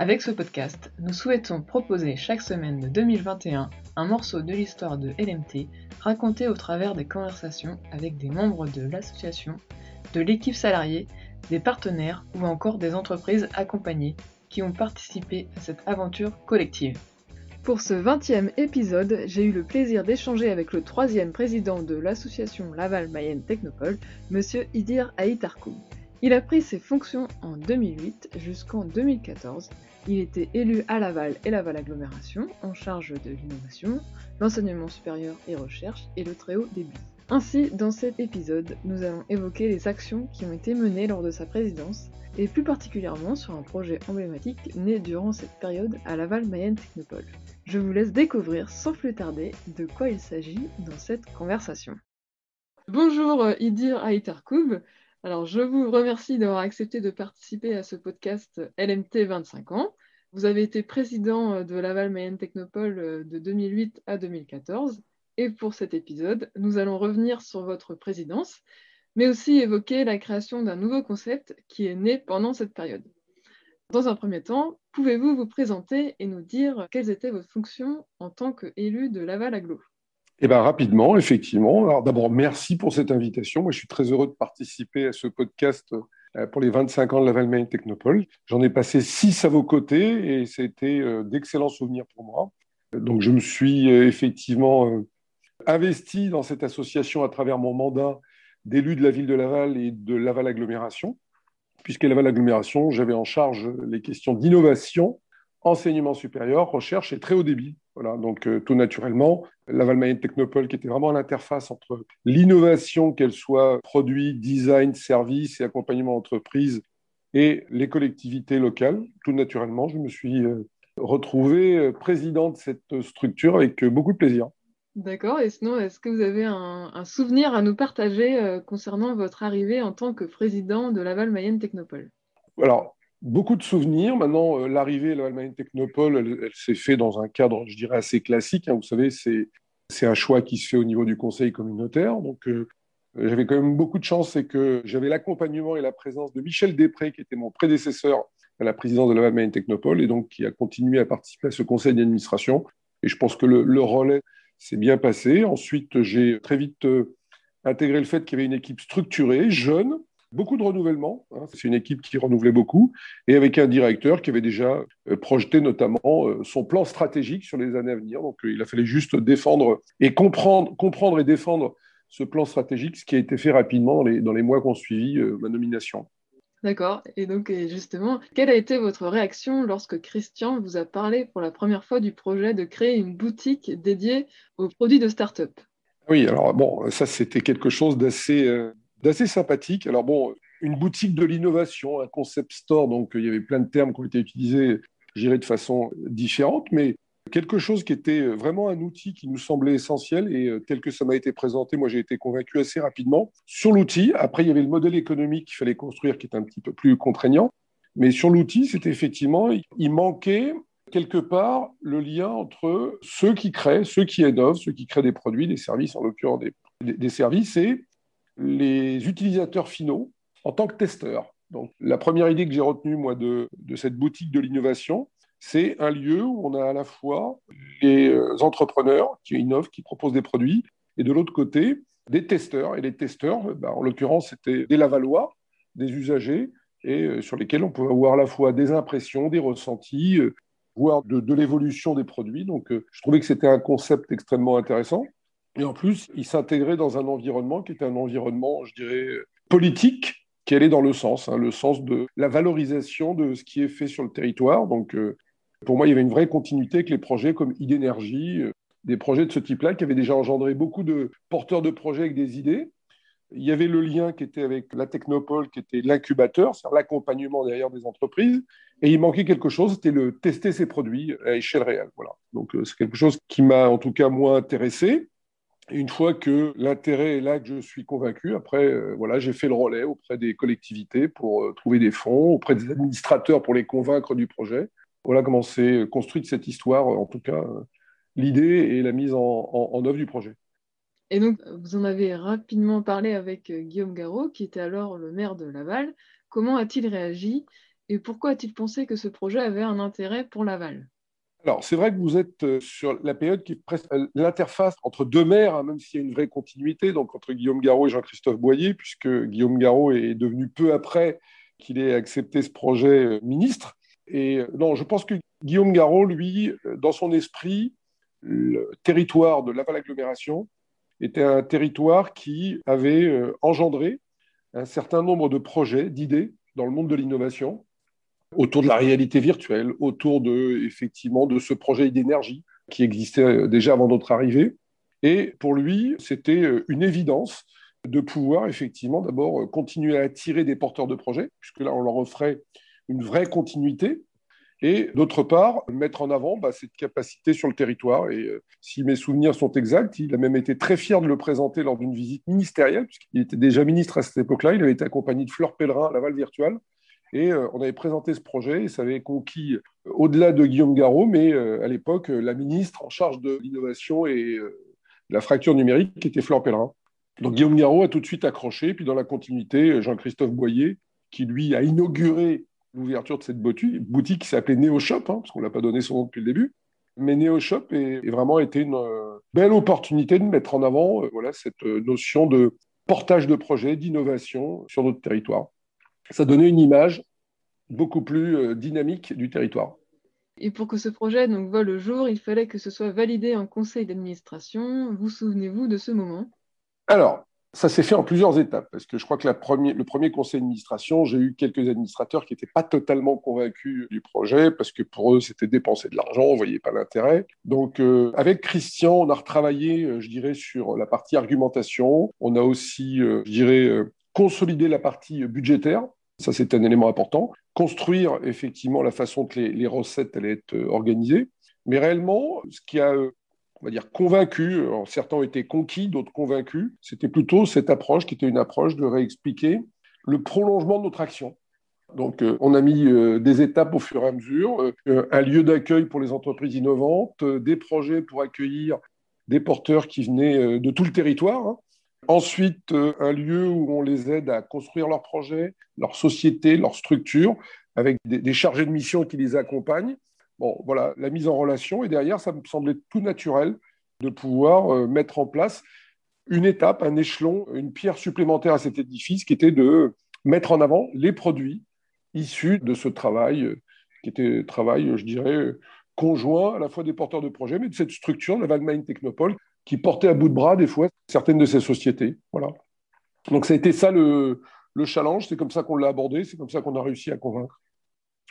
Avec ce podcast, nous souhaitons proposer chaque semaine de 2021 un morceau de l'histoire de LMT raconté au travers des conversations avec des membres de l'association, de l'équipe salariée, des partenaires ou encore des entreprises accompagnées qui ont participé à cette aventure collective. Pour ce 20e épisode, j'ai eu le plaisir d'échanger avec le troisième président de l'association Laval Mayenne Technopole, monsieur Idir Aïtarkou. Il a pris ses fonctions en 2008 jusqu'en 2014 il était élu à Laval et Laval Agglomération, en charge de l'innovation, l'enseignement supérieur et recherche et le très haut débit. Ainsi, dans cet épisode, nous allons évoquer les actions qui ont été menées lors de sa présidence, et plus particulièrement sur un projet emblématique né durant cette période à Laval Mayenne Technopole. Je vous laisse découvrir sans plus tarder de quoi il s'agit dans cette conversation. Bonjour euh, Idir Aïtarkoub, alors, je vous remercie d'avoir accepté de participer à ce podcast LMT 25 ans. Vous avez été président euh, de Laval Mayenne Technopole euh, de 2008 à 2014. Et pour cet épisode, nous allons revenir sur votre présidence, mais aussi évoquer la création d'un nouveau concept qui est né pendant cette période. Dans un premier temps, pouvez-vous vous présenter et nous dire quelles étaient vos fonctions en tant qu'élu de Laval Aglo? Eh bien, rapidement, effectivement. Alors, d'abord, merci pour cette invitation. Moi, je suis très heureux de participer à ce podcast euh, pour les 25 ans de la Valmaine Technopole. J'en ai passé six à vos côtés et c'était euh, d'excellents souvenirs pour moi. Donc, je me suis euh, effectivement investi dans cette association à travers mon mandat d'élu de la ville de Laval et de Laval Agglomération. Puisque Laval Agglomération, j'avais en charge les questions d'innovation, enseignement supérieur, recherche et très haut débit. Voilà, donc euh, tout naturellement, la Valmaine Technopole, qui était vraiment l'interface entre l'innovation, qu'elle soit produit, design, service et accompagnement entreprise, et les collectivités locales, tout naturellement, je me suis euh, retrouvé euh, président de cette structure avec beaucoup de plaisir. D'accord, et sinon, est-ce que vous avez un, souvenir à nous partager concernant votre arrivée en tant que président de Laval Mayenne Technopole? Alors, beaucoup de souvenirs. Maintenant, euh, l'arrivée de l'Allemagne Technopole, elle, s'est faite dans un cadre, je dirais, assez classique. Hein. Vous savez, c'est un choix qui se fait au niveau du conseil communautaire. Donc, euh, j'avais quand même beaucoup de chance, c'est que j'avais l'accompagnement et la présence de Michel Després, qui était mon prédécesseur à la présidence de l'Allemagne Technopole, et donc qui a continué à participer à ce conseil d'administration. Et je pense que le, le relais s'est bien passé. Ensuite, j'ai très vite euh, intégré le fait qu'il y avait une équipe structurée, jeune, Beaucoup de renouvellement, hein. c'est une équipe qui renouvelait beaucoup, et avec un directeur qui avait déjà euh, projeté notamment euh, son plan stratégique sur les années à venir. Donc euh, il a fallu juste défendre et comprendre, comprendre et défendre ce plan stratégique, ce qui a été fait rapidement dans les, dans les mois qui ont suivi ma nomination. D'accord. Et donc, justement, quelle a été votre réaction lorsque Christian vous a parlé pour la première fois du projet de créer une boutique dédiée aux produits de start-up? Oui, alors bon, ça c'était quelque chose d'assez d'assez sympathique. Alors bon, une boutique de l'innovation, un concept store, donc il y avait plein de termes qui ont été utilisés, dirais, de façon différente, mais quelque chose qui était vraiment un outil qui nous semblait essentiel et euh, tel que ça m'a été présenté, moi j'ai été convaincu assez rapidement sur l'outil. Après, il y avait le modèle économique qu'il fallait construire qui était un petit peu plus contraignant, mais sur l'outil, c'était effectivement, il manquait quelque part le lien entre ceux qui créent, ceux qui innovent, ceux qui créent des produits, des services, en l'occurrence des, des services, et les utilisateurs finaux en tant que testeurs. Donc, la première idée que j'ai retenue, moi, de, cette boutique de l'innovation, c'est un lieu où on a à la fois les euh, entrepreneurs qui innovent, qui proposent des produits, et de l'autre côté, des testeurs. Et les testeurs, bah, en l'occurrence, c'était des Lavallois, des usagers, et euh, sur lesquels on pouvait avoir à la fois des impressions, des ressentis, euh, voire de l'évolution des produits. Donc, je trouvais que c'était un concept extrêmement intéressant. Et en plus, il s'intégrait dans un environnement qui était un environnement, je dirais, politique, qui allait dans le sens, hein, le sens de la valorisation de ce qui est fait sur le territoire. Donc, euh, pour moi, il y avait une vraie continuité avec les projets comme Idénergie, euh, des projets de ce type-là qui avaient déjà engendré beaucoup de porteurs de projets avec des idées. Il y avait le lien qui était avec la Technopole, qui était l'incubateur, c'est-à-dire l'accompagnement derrière des entreprises. Et il manquait quelque chose, c'était le tester ces produits à échelle réelle. Voilà. Donc, euh, c'est quelque chose qui m'a en tout cas moins intéressé. Une fois que l'intérêt est là, que je suis convaincu, après, euh, voilà, j'ai fait le relais auprès des collectivités pour euh, trouver des fonds, auprès des administrateurs pour les convaincre du projet. Voilà comment s'est construite cette histoire, en tout cas, euh, l'idée et la mise en, œuvre du projet. Et donc, vous en avez rapidement parlé avec Guillaume Garot, qui était alors le maire de Laval. Comment a-t-il réagi et pourquoi a-t-il pensé que ce projet avait un intérêt pour Laval? Alors, c'est vrai que vous êtes euh, sur la période qui est presque l'interface entre deux maires, hein, même s'il y a une vraie continuité, donc entre Guillaume Garot et Jean-Christophe Boyer, puisque Guillaume Garot est devenu peu après qu'il ait accepté ce projet euh, ministre. Et euh, non, je pense que Guillaume Garot, lui, dans son esprit, le territoire de Laval Agglomération était un territoire qui avait engendré un certain nombre de projets, d'idées dans le monde de l'innovation, autour de la réalité virtuelle, autour de, effectivement, de ce projet d'énergie qui existait euh, déjà avant notre arrivée. Et pour lui, c'était euh, une évidence de pouvoir effectivement d'abord euh, continuer à attirer des porteurs de projets, puisque là, on leur offrait une vraie continuité, et d'autre part, mettre en avant bah, cette capacité sur le territoire. Et si mes souvenirs sont exacts, il a même été très fier de le présenter lors d'une visite ministérielle, puisqu'il était déjà ministre à cette époque-là. Il avait été accompagné de Fleur Pellerin à Laval Virtual. Et euh, on avait présenté ce projet et ça avait conquis, euh, au-delà de Guillaume Garot, mais euh, à l'époque, la ministre en charge de l'innovation et la fracture numérique, qui était Flore Pellerin. Donc Guillaume Garot a tout de suite accroché, puis dans la continuité, Jean-Christophe Boyer, qui lui a inauguré l'ouverture de cette boutique qui s'appelait NeoShop, hein, parce qu'on ne l'a pas donné son nom depuis le début. Mais NeoShop est, vraiment été une belle opportunité de mettre en avant voilà, cette notion de portage de projets, d'innovation sur notre territoire ça donnait une image beaucoup plus euh, dynamique du territoire. Et pour que ce projet donc, voit le jour, il fallait que ce soit validé en conseil d'administration. Vous souvenez-vous de ce moment? Alors, ça s'est fait en plusieurs étapes, parce que je crois que la le premier conseil d'administration, j'ai eu quelques administrateurs qui n'étaient pas totalement convaincus du projet, parce que pour eux, c'était dépenser de l'argent, on ne voyait pas l'intérêt. Donc, euh, avec Christian, on a retravaillé, euh, je dirais, sur la partie argumentation. On a aussi, je dirais, consolidé la partie budgétaire. Ça, c'est un élément important. Construire effectivement la façon que les, recettes allaient être euh, organisées. Mais réellement, ce qui a, euh, on va dire, convaincu, certains ont été conquis, d'autres convaincus, c'était plutôt cette approche qui était une approche de réexpliquer le prolongement de notre action. Donc, euh, on a mis des étapes au fur et à mesure, un lieu d'accueil pour les entreprises innovantes, des projets pour accueillir des porteurs qui venaient de tout le territoire. Hein. Ensuite, euh, un lieu où on les aide à construire leurs projets, leur société, leur structure, avec des, chargés de mission qui les accompagnent. Bon, voilà, la mise en relation. Et derrière, ça me semblait tout naturel de pouvoir euh, mettre en place une étape, un échelon, une pierre supplémentaire à cet édifice qui était de mettre en avant les produits issus de ce travail, euh, qui était travail, je dirais, conjoint à la fois des porteurs de projets, mais de cette structure, la Valmain Technopole, qui portait à bout de bras des fois certaines de ces sociétés. Voilà. Donc ça a été ça le, challenge, c'est comme ça qu'on l'a abordé, c'est comme ça qu'on a réussi à convaincre.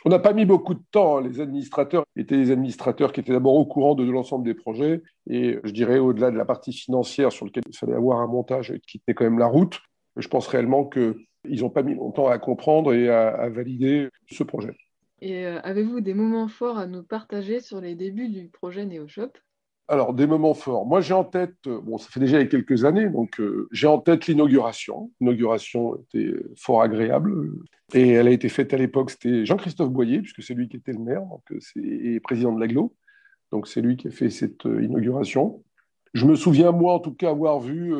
On n'a pas mis beaucoup de temps. Hein. Les administrateurs étaient des administrateurs qui étaient d'abord au courant de, l'ensemble des projets. Et je dirais, au-delà de la partie financière sur laquelle il fallait avoir un montage qui tenait quand même la route, je pense réellement qu'ils n'ont pas mis longtemps à comprendre et à, valider ce projet. Et euh, avez-vous des moments forts à nous partager sur les débuts du projet NeoShop? Alors, des moments forts. Moi, j'ai en tête, euh, bon, ça fait déjà quelques années, donc euh, j'ai en tête l'inauguration. L'inauguration était fort agréable. Et elle a été faite à l'époque, c'était Jean-Christophe Boyer, puisque c'est lui qui était le maire euh, et président de l'AGLO. Donc, c'est lui qui a fait cette inauguration. Je me souviens, moi, en tout cas, avoir vu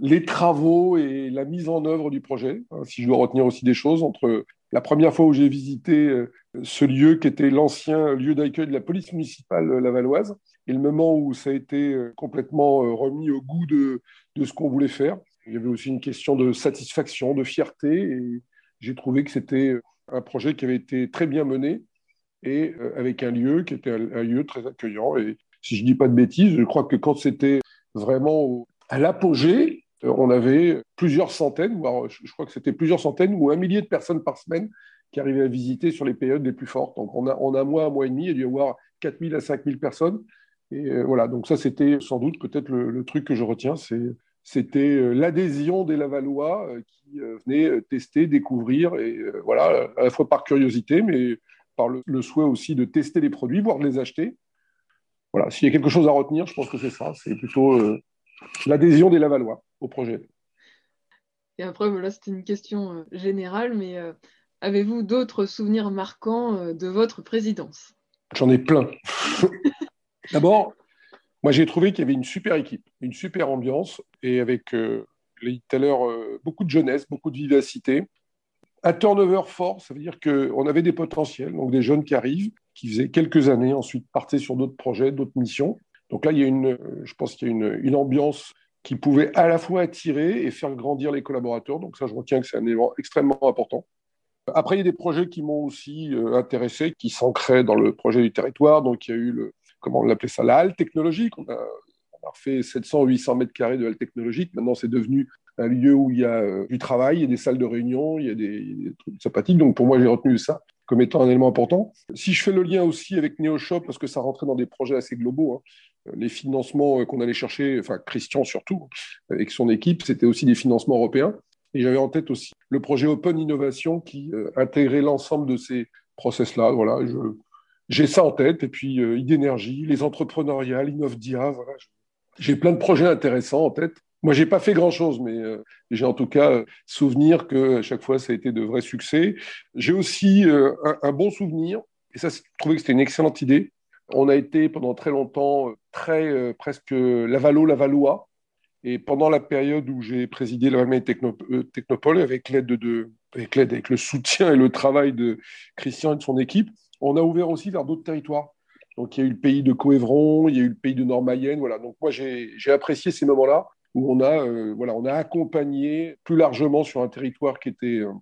les travaux et la mise en œuvre du projet. Hein, si je dois retenir aussi des choses, entre la première fois où j'ai visité ce lieu qui était l'ancien lieu d'accueil de la police municipale lavalloise et le moment où ça a été euh, complètement euh, remis au goût de, de ce qu'on voulait faire. Il y avait aussi une question de satisfaction, de fierté, et j'ai trouvé que c'était un projet qui avait été très bien mené et euh, avec un lieu qui était un, lieu très accueillant. Et si je ne dis pas de bêtises, je crois que quand c'était vraiment à l'apogée, on avait plusieurs centaines, voire je crois que c'était plusieurs centaines ou un millier de personnes par semaine qui arrivaient à visiter sur les périodes les plus fortes. Donc, on a, en un mois, un mois et demi, il y a dû y avoir 4000 à 5000 personnes. Et euh, voilà, donc ça, c'était sans doute peut-être le, truc que je retiens, c'était euh, l'adhésion des Lavallois euh, qui venaient tester, découvrir, et voilà, à la fois par curiosité, mais par le, souhait aussi de tester les produits, voire de les acheter. Voilà, s'il y a quelque chose à retenir, je pense que c'est ça. C'est plutôt l'adhésion des Lavallois au projet. Et après, voilà, c'était une question générale, mais avez-vous d'autres souvenirs marquants de votre présidence? J'en ai plein. D'abord, moi j'ai trouvé qu'il y avait une super équipe, une super ambiance, et avec, euh, tout à l'heure, beaucoup de jeunesse, beaucoup de vivacité. Un turnover fort, ça veut dire qu'on avait des potentiels, donc des jeunes qui arrivent, qui faisaient quelques années, ensuite partaient sur d'autres projets, d'autres missions. Donc là, il y a une, je pense qu'il y a une, une, ambiance qui pouvait à la fois attirer et faire grandir les collaborateurs. Donc ça, je retiens que c'est un élément extrêmement important. Après, il y a des projets qui m'ont aussi euh, intéressé, qui s'ancraient dans le projet du territoire. Donc il y a eu le, comment on l'appelait ça, la halle technologique. On a, on refait 700 800 mètres carrés de halle technologique. Maintenant, c'est devenu un lieu où il y a euh, du travail, il y a des salles de réunion, il y a des, trucs sympathiques. Donc pour moi, j'ai retenu ça comme étant un élément important. Si je fais le lien aussi avec NeoShop, parce que ça rentrait dans des projets assez globaux, hein, les financements qu'on allait chercher, enfin Christian surtout, avec son équipe, c'était aussi des financements européens. Et j'avais en tête aussi le projet Open Innovation qui euh, intégrait l'ensemble de ces process-là. Voilà, j'ai ça en tête. Et puis euh, Idénergie, les entrepreneuriales, Innovdia, voilà. J'ai plein de projets intéressants en tête. Moi, j'ai pas fait grand-chose, mais euh, j'ai en tout cas euh, souvenir que à chaque fois, ça a été de vrais succès. J'ai aussi euh, un, bon souvenir, et ça, je trouvais que c'était une excellente idée. On a été pendant très longtemps très presque Lavalo-Lavalois, et pendant la période où j'ai présidé la Techno, Technopole, avec l'aide de, avec avec le soutien et le travail de Christian et de son équipe, on a ouvert aussi vers d'autres territoires. Donc il y a eu le pays de Coévron, il y a eu le pays de Nord-Mayenne, voilà. Donc moi j'ai apprécié ces moments-là où on a, euh, voilà, on a accompagné plus largement sur un territoire qui était euh,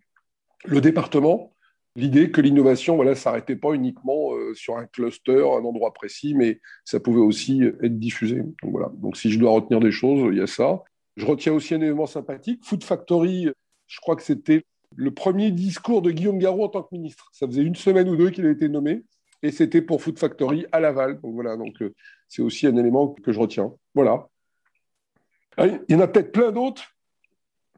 le département l'idée que l'innovation, voilà, s'arrêtait pas uniquement euh, sur un cluster, un endroit précis, mais ça pouvait aussi être diffusé. Donc voilà. Donc si je dois retenir des choses, il y a ça. Je retiens aussi un élément sympathique. Food Factory, je crois que c'était le premier discours de Guillaume Garot en tant que ministre. Ça faisait une semaine ou deux qu'il a été nommé, et c'était pour Food Factory à Laval. Donc voilà. Donc c'est aussi un élément que je retiens. Voilà. Il y en a peut-être plein d'autres,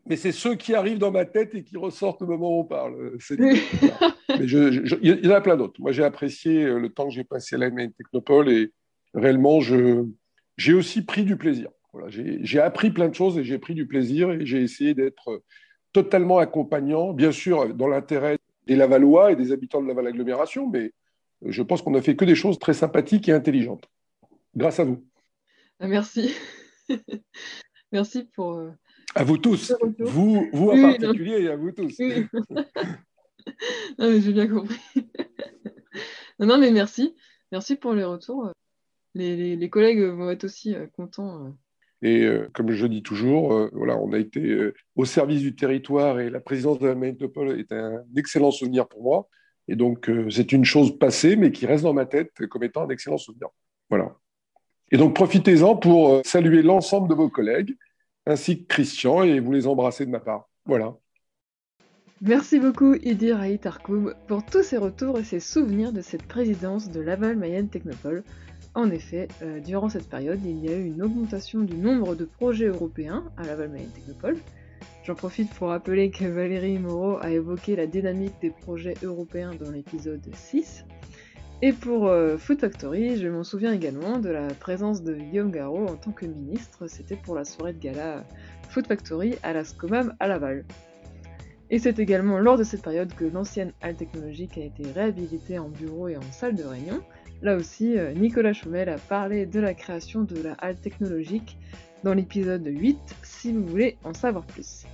mais c'est ceux qui arrivent dans ma tête et qui ressortent au moment où on parle. mais il y en a plein d'autres. Moi, j'ai apprécié euh, le temps que j'ai passé à la Technopole et réellement, j'ai aussi pris du plaisir. Voilà, j'ai appris plein de choses et j'ai pris du plaisir et j'ai essayé d'être totalement accompagnant, bien sûr, dans l'intérêt des Lavallois et des habitants de Laval Agglomération, mais je pense qu'on a fait que des choses très sympathiques et intelligentes. Grâce à vous. Merci. Merci pour. Euh, à vous tous. Vous, vous en particulier et à vous tous. non, mais j'ai bien compris. non, mais merci. Merci pour les retours. Les, les, collègues vont être aussi euh, contents. Euh. Et comme je dis toujours, voilà, on a été au service du territoire et la présidence de la métropole est un excellent souvenir pour moi. Et donc, c'est une chose passée, mais qui reste dans ma tête comme étant un excellent souvenir. Voilà. Et donc profitez-en pour euh, saluer l'ensemble de vos collègues, ainsi que Christian, et vous les embrasser de ma part. Voilà. Merci beaucoup Idir Aïtarkoub pour tous ces retours et ces souvenirs de cette présidence de Laval Mayenne Technopole. En effet, euh, durant cette période, il y a eu une augmentation du nombre de projets européens à Laval Mayenne Technopole. J'en profite pour rappeler que Valérie Moreau a évoqué la dynamique des projets européens dans l'épisode 6. Et pour euh, Food Factory, je m'en souviens également de la présence de Guillaume Garot en tant que ministre. C'était pour la soirée de gala Food Factory à la Scomam à Laval. Et c'est également lors de cette période que l'ancienne halle technologique a été réhabilitée en bureau et en salle de réunion. Là aussi, euh, Nicolas Chaumel a parlé de la création de la halle technologique dans l'épisode 8, si vous voulez en savoir plus.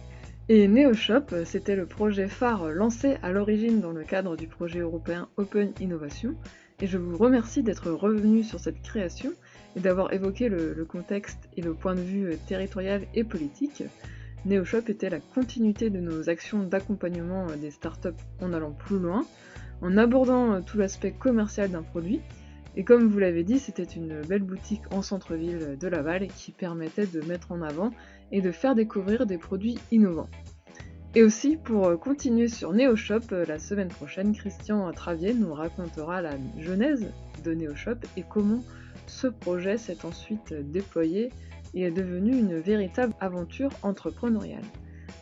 Et NeoShop, c'était le projet phare lancé à l'origine dans le cadre du projet européen Open Innovation, et je vous remercie d'être revenu sur cette création et d'avoir évoqué le, contexte et le point de vue territorial et politique. NeoShop était la continuité de nos actions d'accompagnement des startups en allant plus loin, en abordant tout l'aspect commercial d'un produit, et comme vous l'avez dit, c'était une belle boutique en centre-ville de Laval qui permettait de mettre en avant et de faire découvrir des produits innovants. Et aussi, pour continuer sur NeoShop, la semaine prochaine, Christian Travier nous racontera la genèse de NeoShop et comment ce projet s'est ensuite déployé et est devenu une véritable aventure entrepreneuriale.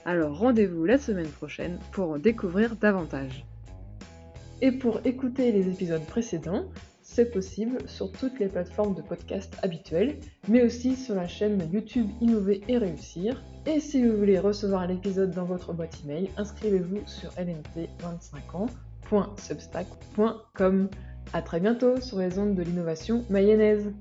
Alors rendez-vous la semaine prochaine pour en découvrir davantage. Et pour écouter les épisodes précédents, c'est possible sur toutes les plateformes de podcast habituelles, mais aussi sur la chaîne YouTube Innover et Réussir. Et si vous voulez recevoir l'épisode dans votre boîte email, inscrivez-vous sur lnt25ans.substack.com. A très bientôt sur les ondes de l'innovation mayonnaise.